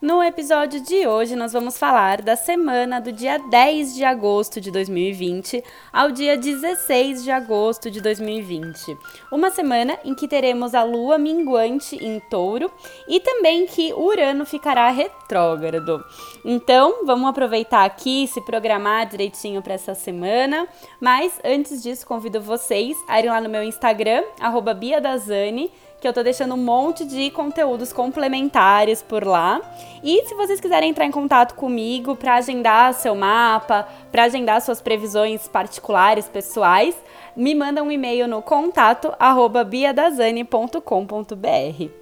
No episódio de hoje, nós vamos falar da semana do dia 10 de agosto de 2020 ao dia 16 de agosto de 2020. Uma semana em que teremos a lua minguante em touro e também que Urano ficará retrógrado. Então, vamos aproveitar aqui se programar direitinho para essa semana. Mas antes disso, convido vocês a irem lá no meu Instagram, @biadazani que eu tô deixando um monte de conteúdos complementares por lá. E se vocês quiserem entrar em contato comigo para agendar seu mapa, para agendar suas previsões particulares, pessoais, me manda um e-mail no contato biadazane.com.br.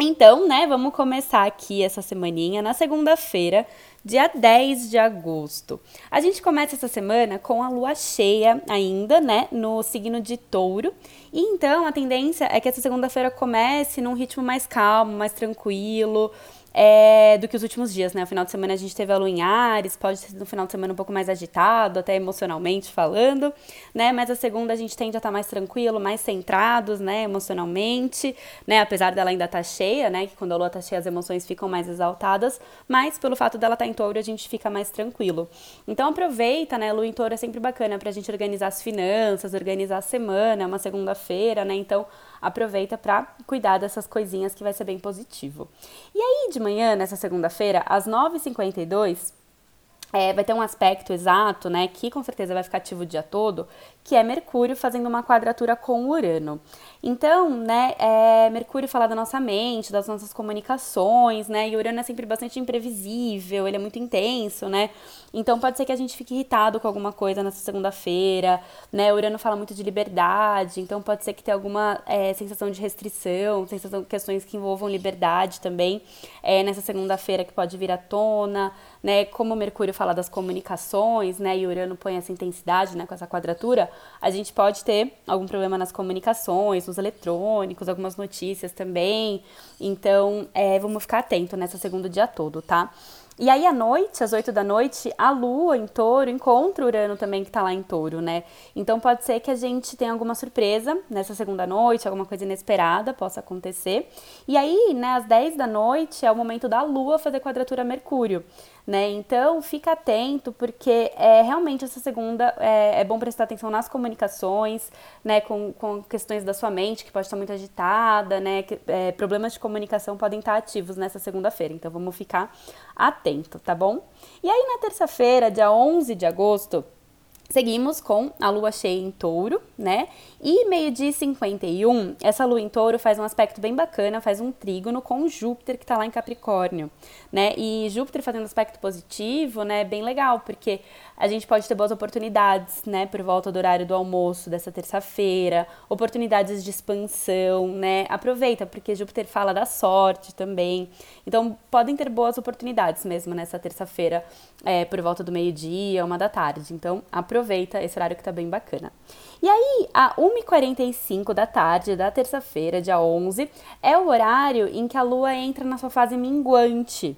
Então, né, vamos começar aqui essa semaninha na segunda-feira, dia 10 de agosto. A gente começa essa semana com a lua cheia ainda, né, no signo de Touro. E então a tendência é que essa segunda-feira comece num ritmo mais calmo, mais tranquilo é, do que os últimos dias, né? O final de semana a gente teve a lua em Ares, pode ser no final de semana um pouco mais agitado, até emocionalmente falando, né? Mas a segunda a gente tende a estar tá mais tranquilo, mais centrados, né? Emocionalmente, né? Apesar dela ainda estar tá cheia, né? Que quando a lua está cheia as emoções ficam mais exaltadas, mas pelo fato dela estar tá em touro a gente fica mais tranquilo. Então aproveita, né? Lua em touro é sempre bacana pra gente organizar as finanças, organizar a semana, é uma segunda-feira, né? Então aproveita para cuidar dessas coisinhas que vai ser bem positivo. E aí, de manhã, nessa segunda-feira, às 9h52, é, vai ter um aspecto exato, né, que com certeza vai ficar ativo o dia todo, que é Mercúrio fazendo uma quadratura com Urano. Então, né, é, Mercúrio fala da nossa mente, das nossas comunicações, né, e Urano é sempre bastante imprevisível, ele é muito intenso, né, então pode ser que a gente fique irritado com alguma coisa nessa segunda-feira, né, Urano fala muito de liberdade, então pode ser que tenha alguma é, sensação de restrição, sensação questões que envolvam liberdade também, é, nessa segunda-feira que pode vir à tona, né, como Mercúrio fala das comunicações, né, e Urano põe essa intensidade, né, com essa quadratura, a gente pode ter algum problema nas comunicações, nos eletrônicos, algumas notícias também. Então, é, vamos ficar atento nessa segundo dia todo, tá? E aí, à noite, às 8 da noite, a Lua em touro encontra o Urano também, que tá lá em touro, né? Então pode ser que a gente tenha alguma surpresa nessa segunda noite, alguma coisa inesperada possa acontecer. E aí, né, às 10 da noite é o momento da Lua fazer quadratura a Mercúrio né? Então fica atento, porque é realmente essa segunda é, é bom prestar atenção nas comunicações, né? Com, com questões da sua mente, que pode estar muito agitada, né? Que, é, problemas de comunicação podem estar ativos nessa segunda-feira, então vamos ficar atento, tá bom? E aí na terça-feira, dia 11 de agosto, Seguimos com a lua cheia em touro, né? E meio-dia 51, essa lua em touro faz um aspecto bem bacana, faz um trígono com Júpiter que tá lá em Capricórnio, né? E Júpiter fazendo aspecto positivo, né? Bem legal, porque a gente pode ter boas oportunidades, né? Por volta do horário do almoço dessa terça-feira, oportunidades de expansão, né? Aproveita, porque Júpiter fala da sorte também. Então, podem ter boas oportunidades mesmo nessa terça-feira, é, por volta do meio-dia, uma da tarde. Então, aproveita aproveita esse horário que tá bem bacana. E aí, a 1h45 da tarde da terça-feira, dia 11, é o horário em que a lua entra na sua fase minguante.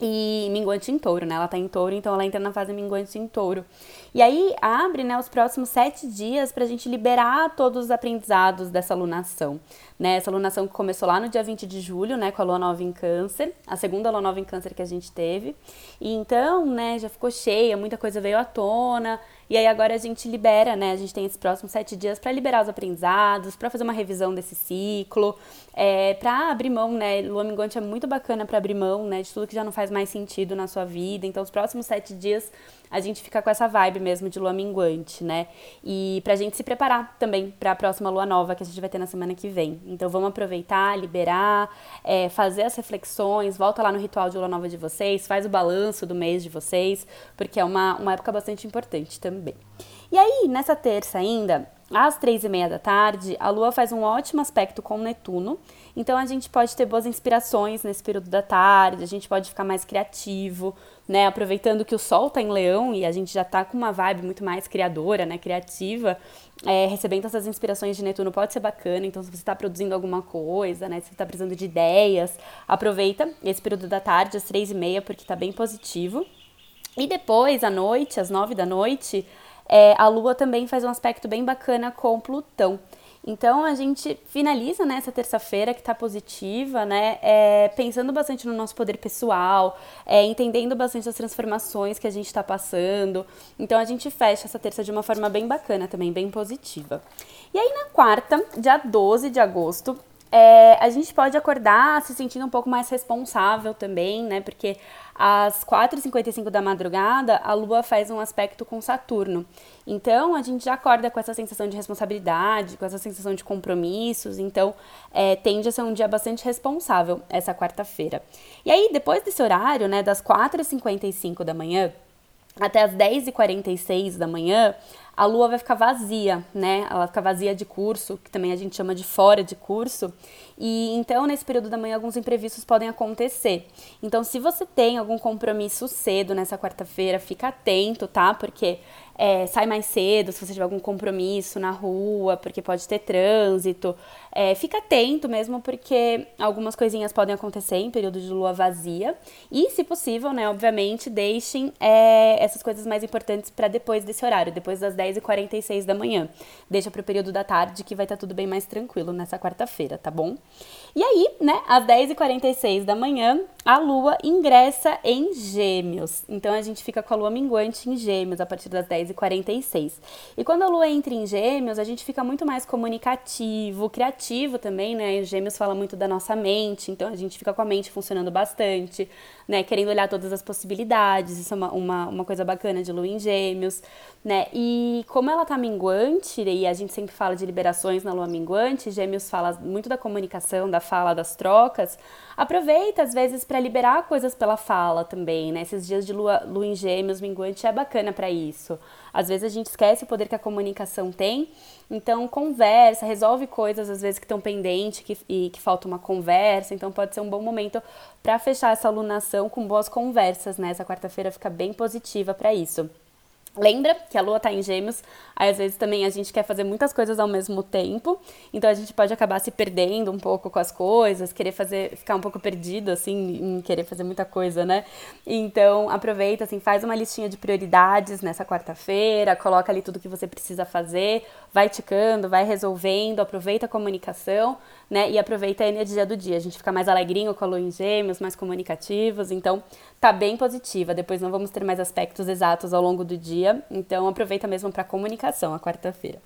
E minguante em touro, né? Ela tá em touro, então ela entra na fase minguante em touro. E aí abre né, os próximos sete dias para a gente liberar todos os aprendizados dessa lunação. Né? Essa lunação que começou lá no dia 20 de julho, né, com a lua nova em câncer, a segunda lua nova em câncer que a gente teve. E então, né, já ficou cheia, muita coisa veio à tona. E aí agora a gente libera, né? A gente tem esses próximos sete dias para liberar os aprendizados, para fazer uma revisão desse ciclo, é, para abrir mão, né? Lua minguante é muito bacana para abrir mão, né? De tudo que já não faz mais sentido na sua vida. Então, os próximos sete dias a gente fica com essa vibe mesmo de lua minguante, né? E pra gente se preparar também para a próxima lua nova que a gente vai ter na semana que vem. Então vamos aproveitar, liberar, é, fazer as reflexões, volta lá no ritual de lua nova de vocês, faz o balanço do mês de vocês, porque é uma, uma época bastante importante também. E aí, nessa terça ainda, às três e meia da tarde, a Lua faz um ótimo aspecto com Netuno, então a gente pode ter boas inspirações nesse período da tarde, a gente pode ficar mais criativo, né? Aproveitando que o Sol está em Leão e a gente já está com uma vibe muito mais criadora, né? Criativa, é, recebendo essas inspirações de Netuno pode ser bacana. Então, se você está produzindo alguma coisa, né? Se você está precisando de ideias, aproveita esse período da tarde, às três e meia, porque está bem positivo. E depois, à noite, às nove da noite, é, a Lua também faz um aspecto bem bacana com Plutão. Então a gente finaliza né, essa terça-feira que está positiva, né? É, pensando bastante no nosso poder pessoal, é, entendendo bastante as transformações que a gente está passando. Então a gente fecha essa terça de uma forma bem bacana também, bem positiva. E aí na quarta, dia 12 de agosto, é, a gente pode acordar se sentindo um pouco mais responsável também, né? Porque às 4h55 da madrugada, a Lua faz um aspecto com Saturno. Então, a gente já acorda com essa sensação de responsabilidade, com essa sensação de compromissos. Então, é, tende a ser um dia bastante responsável essa quarta-feira. E aí, depois desse horário, né, das 4h55 da manhã até as 10h46 da manhã, a lua vai ficar vazia, né? Ela fica vazia de curso, que também a gente chama de fora de curso. E então, nesse período da manhã, alguns imprevistos podem acontecer. Então, se você tem algum compromisso cedo nessa quarta-feira, fica atento, tá? Porque é, sai mais cedo se você tiver algum compromisso na rua, porque pode ter trânsito. É, fica atento mesmo, porque algumas coisinhas podem acontecer em período de lua vazia. E, se possível, né, obviamente, deixem é, essas coisas mais importantes para depois desse horário, depois das 10h46 da manhã. Deixa para o período da tarde, que vai estar tá tudo bem mais tranquilo nessa quarta-feira, tá bom? E aí, né, às 10h46 da manhã, a lua ingressa em Gêmeos. Então a gente fica com a lua minguante em Gêmeos a partir das 10h46. E quando a lua entra em Gêmeos, a gente fica muito mais comunicativo, criativo também, né? Gêmeos fala muito da nossa mente, então a gente fica com a mente funcionando bastante, né? Querendo olhar todas as possibilidades. Isso é uma, uma, uma coisa bacana de lua em Gêmeos, né? E como ela tá minguante, e a gente sempre fala de liberações na lua minguante, Gêmeos fala muito da comunicação, da fala, das trocas. Aproveita às vezes para liberar coisas pela fala também, né? Esses dias de lua, lua em gêmeos, minguante, é bacana para isso. Às vezes a gente esquece o poder que a comunicação tem, então conversa, resolve coisas às vezes que estão pendentes que, e que falta uma conversa, então pode ser um bom momento para fechar essa alunação com boas conversas, né? Essa quarta-feira fica bem positiva para isso. Lembra que a lua está em gêmeos, aí às vezes também a gente quer fazer muitas coisas ao mesmo tempo, então a gente pode acabar se perdendo um pouco com as coisas, querer fazer, ficar um pouco perdido, assim, em querer fazer muita coisa, né? Então aproveita, assim, faz uma listinha de prioridades nessa quarta-feira, coloca ali tudo que você precisa fazer, vai ticando, vai resolvendo, aproveita a comunicação, né? E aproveita a energia do dia, a gente fica mais alegrinho com a lua em gêmeos, mais comunicativos, então tá bem positiva. Depois não vamos ter mais aspectos exatos ao longo do dia, então aproveita mesmo para comunicação a quarta-feira.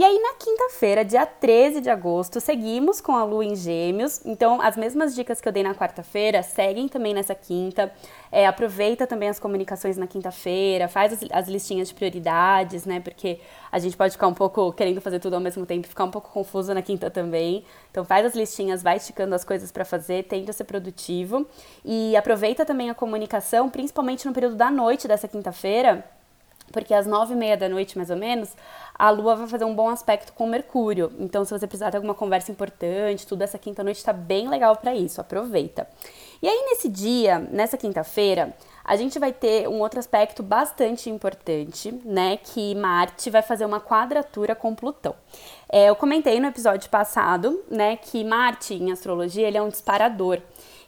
E aí na quinta-feira, dia 13 de agosto, seguimos com a lua em Gêmeos. Então as mesmas dicas que eu dei na quarta-feira seguem também nessa quinta. É, aproveita também as comunicações na quinta-feira, faz as, as, listinhas de prioridades, né? Porque a gente pode ficar um pouco querendo fazer tudo ao mesmo tempo ficar um pouco confuso na quinta também. Então faz as listinhas, vai esticando as coisas para fazer, tenta ser produtivo e aproveita também a comunicação, principalmente no período da noite dessa quinta-feira, porque às nove e meia da noite, mais ou menos, a Lua vai fazer um bom aspecto com Mercúrio. Então, se você precisar de alguma conversa importante, tudo essa quinta noite está bem legal para isso. Aproveita. E aí, nesse dia, nessa quinta-feira, a gente vai ter um outro aspecto bastante importante, né? Que Marte vai fazer uma quadratura com Plutão. É, eu comentei no episódio passado, né, que Marte, em astrologia, ele é um disparador.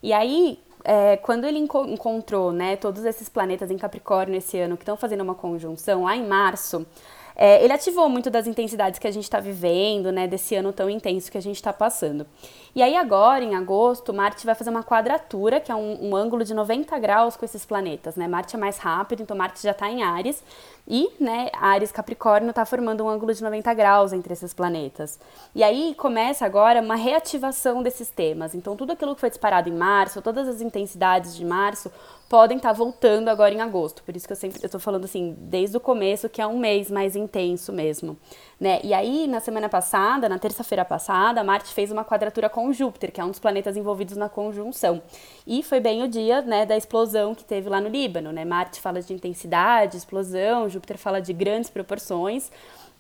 E aí, é, quando ele enco encontrou, né, todos esses planetas em Capricórnio esse ano que estão fazendo uma conjunção lá em março, é, ele ativou muito das intensidades que a gente está vivendo, né, desse ano tão intenso que a gente está passando. E aí agora, em agosto, Marte vai fazer uma quadratura, que é um, um, ângulo de 90 graus com esses planetas, né? Marte é mais rápido, então Marte já está em Ares, e, né, Ares Capricórnio está formando um ângulo de 90 graus entre esses planetas. E aí começa agora uma reativação desses temas. Então tudo aquilo que foi disparado em março, todas as intensidades de março, podem estar tá voltando agora em agosto. Por isso que eu sempre estou falando assim, desde o começo, que é um mês mais intenso mesmo. Né? E aí, na semana passada, na terça-feira passada, Marte fez uma quadratura com Júpiter, que é um dos planetas envolvidos na conjunção. E foi bem o dia né, da explosão que teve lá no Líbano. Né? Marte fala de intensidade, explosão, Júpiter fala de grandes proporções.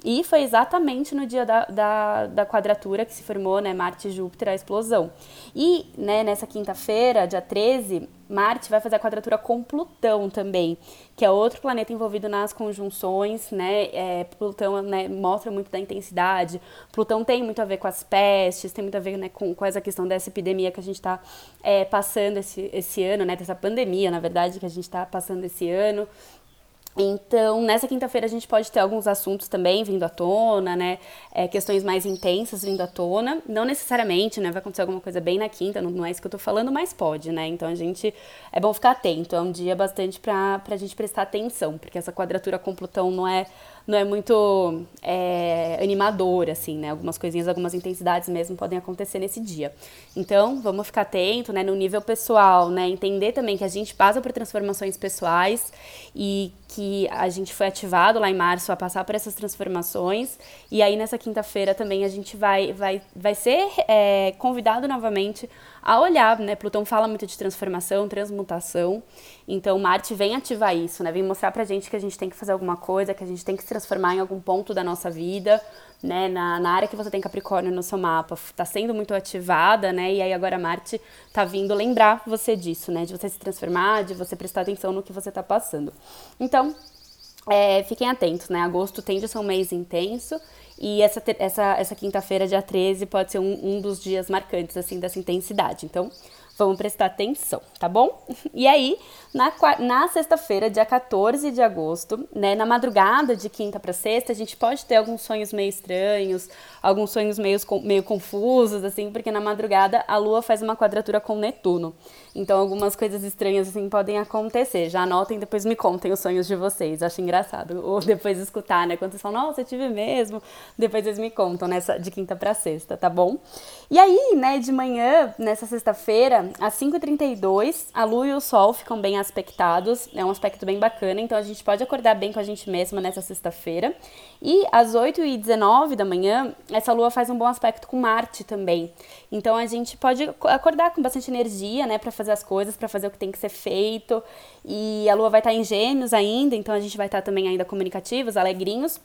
E foi exatamente no dia da, da, da, quadratura que se formou, né, Marte e Júpiter, a explosão. E, né, nessa quinta-feira, dia 13, Marte vai fazer a quadratura com Plutão também, que é outro planeta envolvido nas conjunções, né, é, Plutão né, mostra muito da intensidade, Plutão tem muito a ver com as pestes, tem muito a ver né, com, com essa questão dessa epidemia que a gente está é, passando esse, esse ano, né, dessa pandemia, na verdade, que a gente está passando esse ano, Então, nessa quinta-feira a gente pode ter alguns assuntos também vindo à tona, né? É, questões mais intensas vindo à tona. Não necessariamente, né? Vai acontecer alguma coisa bem na quinta, não, não é isso que eu tô falando, mas pode, né? Então a gente. É bom ficar atento. É um dia bastante pra, pra gente prestar atenção, porque essa quadratura com Plutão não é não é muito é, animador, assim, né? Algumas coisinhas, algumas intensidades mesmo podem acontecer nesse dia. Então, vamos ficar atento, né? No nível pessoal, né? Entender também que a gente passa por transformações pessoais e que a gente foi ativado lá em março a passar por essas transformações. E aí, nessa quinta-feira também a gente vai, vai, vai ser é, convidado novamente a olhar, né? Plutão fala muito de transformação, transmutação. Então, Marte vem ativar isso, né? Vem mostrar pra gente que a gente tem que fazer alguma coisa, que a gente tem que se transformar em algum ponto da nossa vida, né? Na, na área que você tem Capricórnio no seu mapa, tá sendo muito ativada, né? E aí agora Marte tá vindo lembrar você disso, né? De você se transformar, de você prestar atenção no que você tá passando. Então, é, fiquem atentos, né? Agosto tende a ser um mês intenso e essa, essa, essa quinta-feira, dia 13, pode ser um, um dos dias marcantes, assim, dessa intensidade. Então, vamos prestar atenção, tá bom? E aí, na, na sexta-feira, dia 14 de agosto, né, na madrugada de quinta para sexta, a gente pode ter alguns sonhos meio estranhos, alguns sonhos meio, meio confusos, assim, porque na madrugada a Lua faz uma quadratura com Netuno. Então, algumas coisas estranhas, assim, podem acontecer. Já anotem, depois me contem os sonhos de vocês. Acho engraçado. Ou depois escutar, né? Quando vocês falam, nossa, eu tive mesmo. Depois eles me contam nessa de quinta para sexta, tá bom? E aí, né, de manhã, nessa sexta-feira, às 5h32, a Lua e o Sol ficam bem aspectados, é um aspecto bem bacana, então a gente pode acordar bem com a gente mesma nessa sexta-feira. E às 8h19 da manhã, essa lua faz um bom aspecto com Marte também. Então a gente pode acordar com bastante energia, né, para fazer as coisas, para fazer o que tem que ser feito. E a lua vai estar em Gêmeos ainda, então a gente vai estar também ainda comunicativos, alegrinhos.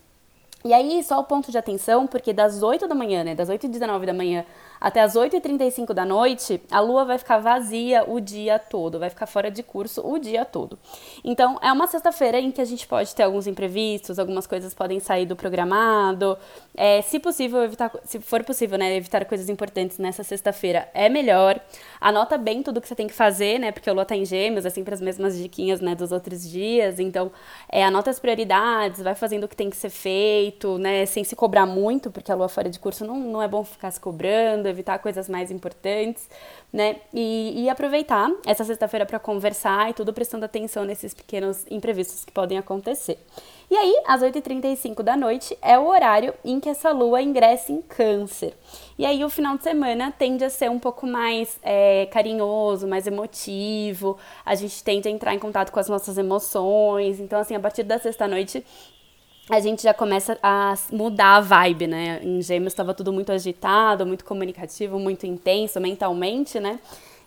E aí, só o ponto de atenção, porque das 8 da manhã, né, das 8 e 19 da manhã até as 8h35 da noite, a lua vai ficar vazia o dia todo, vai ficar fora de curso o dia todo. Então, é uma sexta-feira em que a gente pode ter alguns imprevistos, algumas coisas podem sair do programado. É, se possível, evitar, se for possível, né, evitar coisas importantes nessa sexta-feira é melhor. Anota bem tudo que você tem que fazer, né, porque a lua tá em gêmeos, é sempre as mesmas diquinhas, né, dos outros dias. Então, é, anota as prioridades, vai fazendo o que tem que ser feito, né, sem se cobrar muito, porque a lua fora de curso não, não é bom ficar se cobrando evitar coisas mais importantes, né? E, e aproveitar essa sexta-feira para conversar e tudo prestando atenção nesses pequenos imprevistos que podem acontecer. E aí, às 8h35 da noite, é o horário em que essa lua ingressa em câncer. E aí, o final de semana tende a ser um pouco mais é, carinhoso, mais emotivo. A gente tende a entrar em contato com as nossas emoções. Então, assim, a partir da sexta-noite, a gente já começa a mudar a vibe, né? Em Gêmeos estava tudo muito agitado, muito comunicativo, muito intenso mentalmente, né?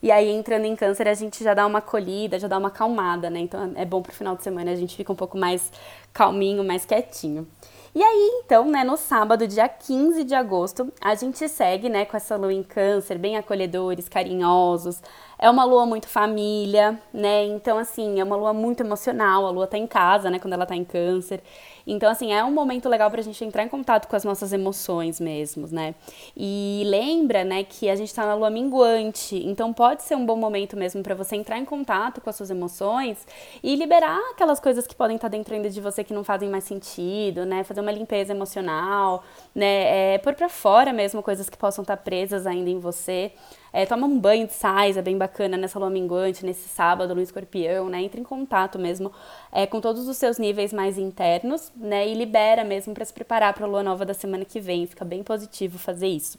E aí, entrando em câncer, a gente já dá uma acolhida, já dá uma acalmada, né? Então, é bom pro final de semana a gente fica um pouco mais calminho, mais quietinho. E aí, então, né, no sábado, dia 15 de agosto, a gente segue, né, com essa lua em câncer, bem acolhedores, carinhosos. É uma lua muito família, né? Então, assim, é uma lua muito emocional. A lua tá em casa, né, quando ela tá em câncer. Então, assim, é um momento legal pra gente entrar em contato com as nossas emoções mesmo, né? E lembra, né, que a gente tá na lua minguante, então pode ser um bom momento mesmo para você entrar em contato com as suas emoções e liberar aquelas coisas que podem estar tá dentro ainda de você que não fazem mais sentido, né? Fazer uma limpeza emocional, né? É, pôr pra fora mesmo coisas que possam estar tá presas ainda em você. É, toma um banho de sais, é bem bacana nessa lua minguante, nesse sábado no escorpião, né? Entra em contato mesmo é, com todos os seus níveis mais internos, né? E libera mesmo para se preparar para a lua nova da semana que vem. Fica bem positivo fazer isso.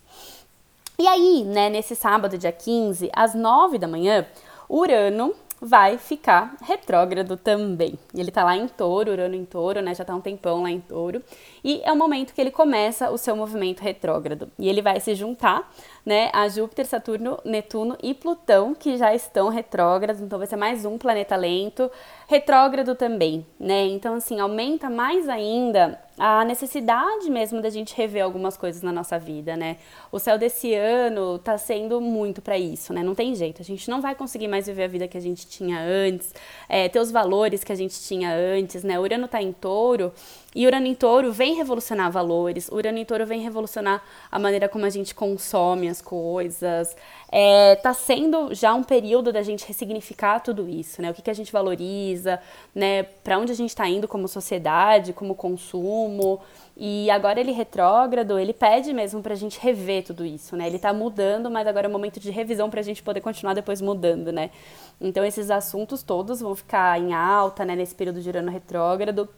E aí, né, nesse sábado, dia 15, às 9 da manhã, Urano vai ficar retrógrado também. Ele tá lá em touro, Urano em touro, né? Já tá um tempão lá em touro. E é o momento que ele começa o seu movimento retrógrado. E ele vai se juntar né, a Júpiter, Saturno, Netuno e Plutão, que já estão retrógrados, então vai ser mais um planeta lento, retrógrado também, né? Então, assim, aumenta mais ainda a necessidade mesmo da gente rever algumas coisas na nossa vida, né? O céu desse ano tá sendo muito para isso, né? Não tem jeito, a gente não vai conseguir mais viver a vida que a gente tinha antes, é, ter os valores que a gente tinha antes, né? O Urano tá em touro e Urano em touro vem revolucionar valores, Urano em touro vem revolucionar a maneira como a gente consome as coisas. É, tá sendo já um período da gente ressignificar tudo isso, né? O que, que a gente valoriza, né? Para onde a gente está indo como sociedade, como consumo. E agora ele retrógrado, ele pede mesmo pra gente rever tudo isso, né? Ele tá mudando, mas agora é o momento de revisão pra gente poder continuar depois mudando, né? Então esses assuntos todos vão ficar em alta, né, nesse período de Urano retrógrado.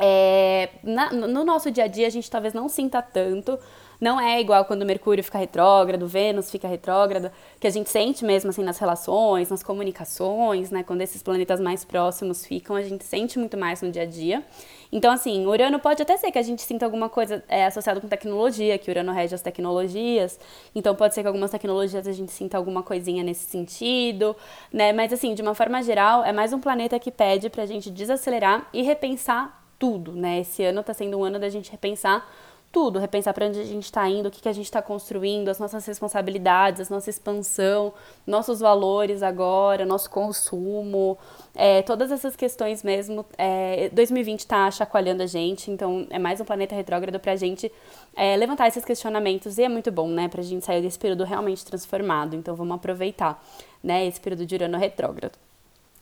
É, na, no nosso dia a dia a gente talvez não sinta tanto, não é igual quando Mercúrio fica retrógrado, Vênus fica retrógrado, que a gente sente mesmo assim nas relações, nas comunicações, né? Quando esses planetas mais próximos ficam, a gente sente muito mais no dia a dia. Então, assim, Urano pode até ser que a gente sinta alguma coisa é, associada com tecnologia, que Urano rege as tecnologias. Então, pode ser que algumas tecnologias a gente sinta alguma coisinha nesse sentido, né? Mas, assim, de uma forma geral, é mais um planeta que pede pra gente desacelerar e repensar tudo, né? Esse ano tá sendo um ano da gente repensar tudo, repensar para onde a gente está indo, o que, que a gente está construindo, as nossas responsabilidades, a nossa expansão, nossos valores agora, nosso consumo, é, todas essas questões mesmo. É, 2020 está chacoalhando a gente, então é mais um planeta retrógrado para a gente é, levantar esses questionamentos e é muito bom, né, para a gente sair desse período realmente transformado. Então vamos aproveitar, né, esse período de Urano retrógrado.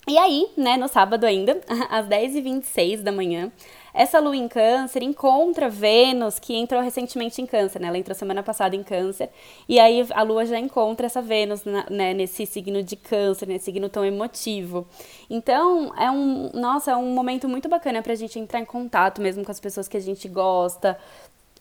E aí, né, no sábado ainda, às 10h26 da manhã, essa lua em câncer encontra Vênus, que entrou recentemente em câncer, né? Ela entrou semana passada em câncer. E aí a lua já encontra essa Vênus né, nesse signo de câncer, nesse signo tão emotivo. Então, é um, nossa, é um momento muito bacana pra gente entrar em contato mesmo com as pessoas que a gente gosta,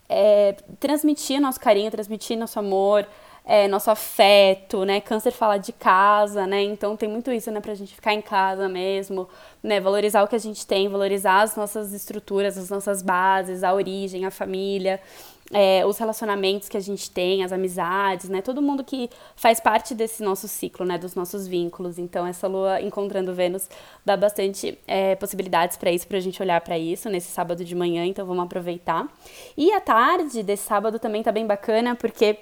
é, transmitir nosso carinho, transmitir nosso amor é, nosso afeto, né? Câncer fala de casa, né? Então tem muito isso, né? Pra gente ficar em casa mesmo, né? Valorizar o que a gente tem, valorizar as nossas estruturas, as nossas bases, a origem, a família. É, os relacionamentos que a gente tem, as amizades, né? Todo mundo que faz parte desse nosso ciclo, né? Dos nossos vínculos. Então, essa lua encontrando Vênus dá bastante é, possibilidades para isso, pra gente olhar para isso nesse sábado de manhã. Então, vamos aproveitar. E a tarde desse sábado também tá bem bacana, porque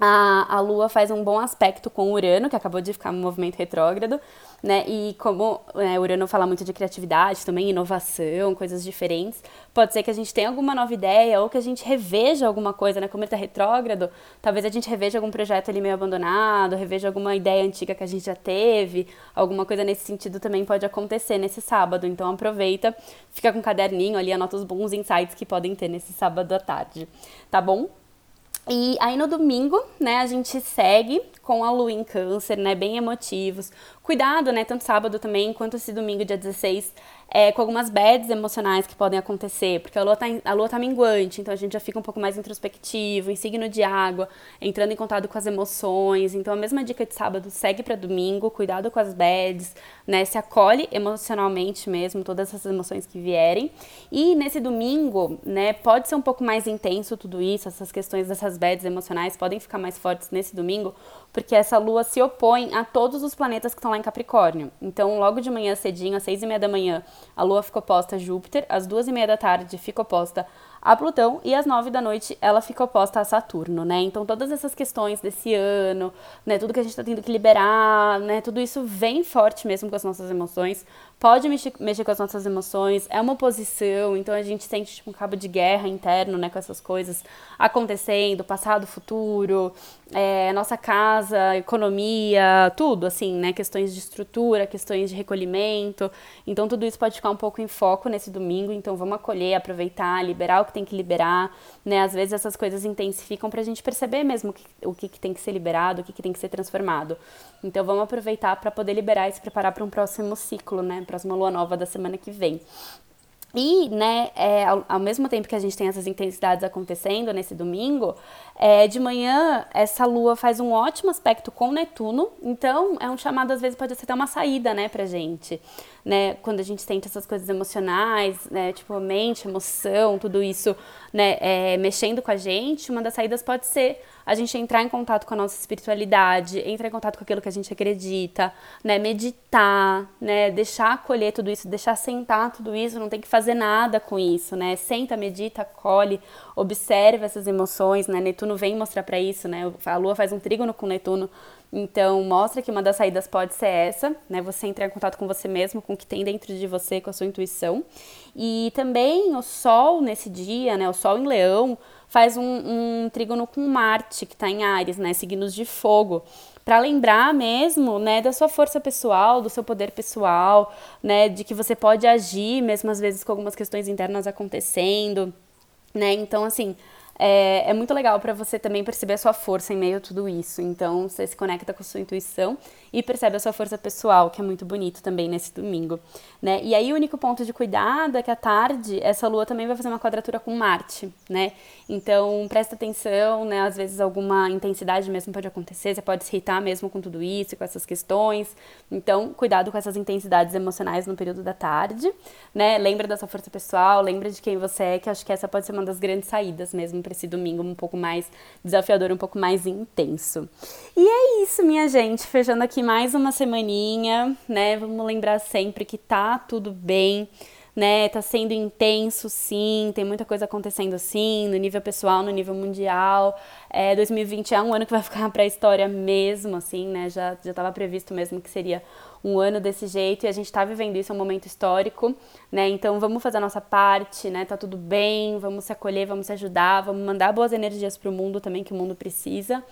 a, a Lua faz um bom aspecto com Urano, que acabou de ficar no movimento retrógrado, né? E como né, Urano fala muito de criatividade, também inovação, coisas diferentes, pode ser que a gente tenha alguma nova ideia ou que a gente reveja alguma coisa, né? Como ele está retrógrado, talvez a gente reveja algum projeto ali meio abandonado, reveja alguma ideia antiga que a gente já teve, alguma coisa nesse sentido também pode acontecer nesse sábado. Então aproveita, fica com um caderninho ali, anota os bons insights que podem ter nesse sábado à tarde, tá bom? E aí no domingo, né, a gente segue com a lua em câncer, né, bem emotivos. Cuidado, né, tanto sábado também quanto esse domingo, dia 16, é, com algumas bads emocionais que podem acontecer, porque a lua, tá, a lua tá minguante, então a gente já fica um pouco mais introspectivo, em signo de água, entrando em contato com as emoções. Então a mesma dica de sábado segue para domingo, cuidado com as bads, né, se acolhe emocionalmente mesmo, todas essas emoções que vierem. E nesse domingo, né, pode ser um pouco mais intenso tudo isso, essas questões dessas bads emocionais podem ficar mais fortes nesse domingo, porque essa lua se opõe a todos os planetas que estão lá em Capricórnio. Então, logo de manhã cedinho, às seis e meia da manhã, a lua fica oposta a Júpiter, às duas e meia da tarde fica oposta a Plutão e às nove da noite ela fica oposta a Saturno, né? Então todas essas questões desse ano, né, tudo que a gente está tendo que liberar, né, tudo isso vem forte mesmo com as nossas emoções, pode mexer, mexer com as nossas emoções, é uma oposição, então a gente sente tipo um cabo de guerra interno, né, com essas coisas acontecendo, passado, futuro, é, nossa casa, economia, tudo, assim, né, questões de estrutura, questões de recolhimento, então tudo isso pode ficar um pouco em foco nesse domingo, então vamos acolher, aproveitar, liberar o que tem que liberar, né, às vezes essas coisas intensificam pra gente perceber mesmo o que, o que, que tem que ser liberado, o que, que tem que ser transformado, então vamos aproveitar para poder liberar e se preparar para um próximo ciclo, né, próxima lua nova da semana que vem. E, né, é, ao, ao, mesmo tempo que a gente tem essas intensidades acontecendo nesse domingo, é, de manhã essa lua faz um ótimo aspecto com Netuno, então é um chamado, às vezes, pode ser até uma saída, né, pra gente, né, quando a gente sente essas coisas emocionais, né, tipo mente, emoção, tudo isso, né, é, mexendo com a gente, uma das saídas pode ser a gente entrar em contato com a nossa espiritualidade, entrar em contato com aquilo que a gente acredita, né, meditar, né, deixar acolher tudo isso, deixar sentar tudo isso, não tem que fazer nada com isso, né, senta, medita, acolhe, observa essas emoções, né, Netuno vem mostrar para isso, né, a Lua faz um trígono com Netuno, então mostra que uma das saídas pode ser essa, né, você entrar em contato com você mesmo, com o que tem dentro de você, com a sua intuição, e também o Sol nesse dia, né, o Sol em Leão, faz um, um trígono com Marte, que está em Ares, né? Signos de fogo. Para lembrar mesmo, né, da sua força pessoal, do seu poder pessoal, né, de que você pode agir mesmo às vezes com algumas questões internas acontecendo, né? Então assim, é, é muito legal para você também perceber a sua força em meio a tudo isso. Então, você se conecta com a sua intuição e percebe a sua força pessoal, que é muito bonito também nesse domingo, né? E aí, o único ponto de cuidado é que à tarde, essa lua também vai fazer uma quadratura com Marte, né? Então, presta atenção, né? Às vezes, alguma intensidade mesmo pode acontecer, você pode se irritar mesmo com tudo isso, com essas questões. Então, cuidado com essas intensidades emocionais no período da tarde, né? Lembra da sua força pessoal, lembra de quem você é, que acho que essa pode ser uma das grandes saídas mesmo para esse domingo um pouco mais desafiador, um pouco mais intenso. E é isso, minha gente. Fechando aqui mais uma semaninha, né? Vamos lembrar sempre que tá tudo bem né? Tá sendo intenso, sim, tem muita coisa acontecendo, sim, no nível pessoal, no nível mundial. É, 2020 é um ano que vai ficar para a história mesmo, assim, né? Já já estava previsto mesmo que seria um ano desse jeito e a gente está vivendo isso, é um momento histórico, né? Então vamos fazer a nossa parte, né? Tá tudo bem, vamos se acolher, vamos se ajudar, vamos mandar boas energias para o mundo também que o mundo precisa,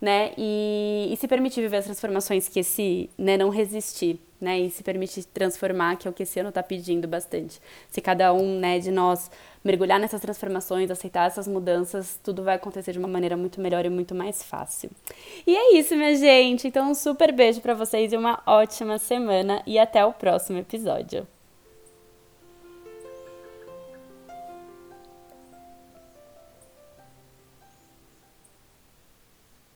né? E, e se permitir viver as transformações que esse, né? Não resistir, né? E se permitir transformar, que é o que esse ano está pedindo bastante. Se cada um, né, de nós mergulhar nessas transformações, aceitar essas mudanças, tudo vai acontecer de uma maneira muito melhor e muito mais fácil. E é isso, minha gente. Então, um super beijo para vocês e uma ótima semana e até o próximo episódio.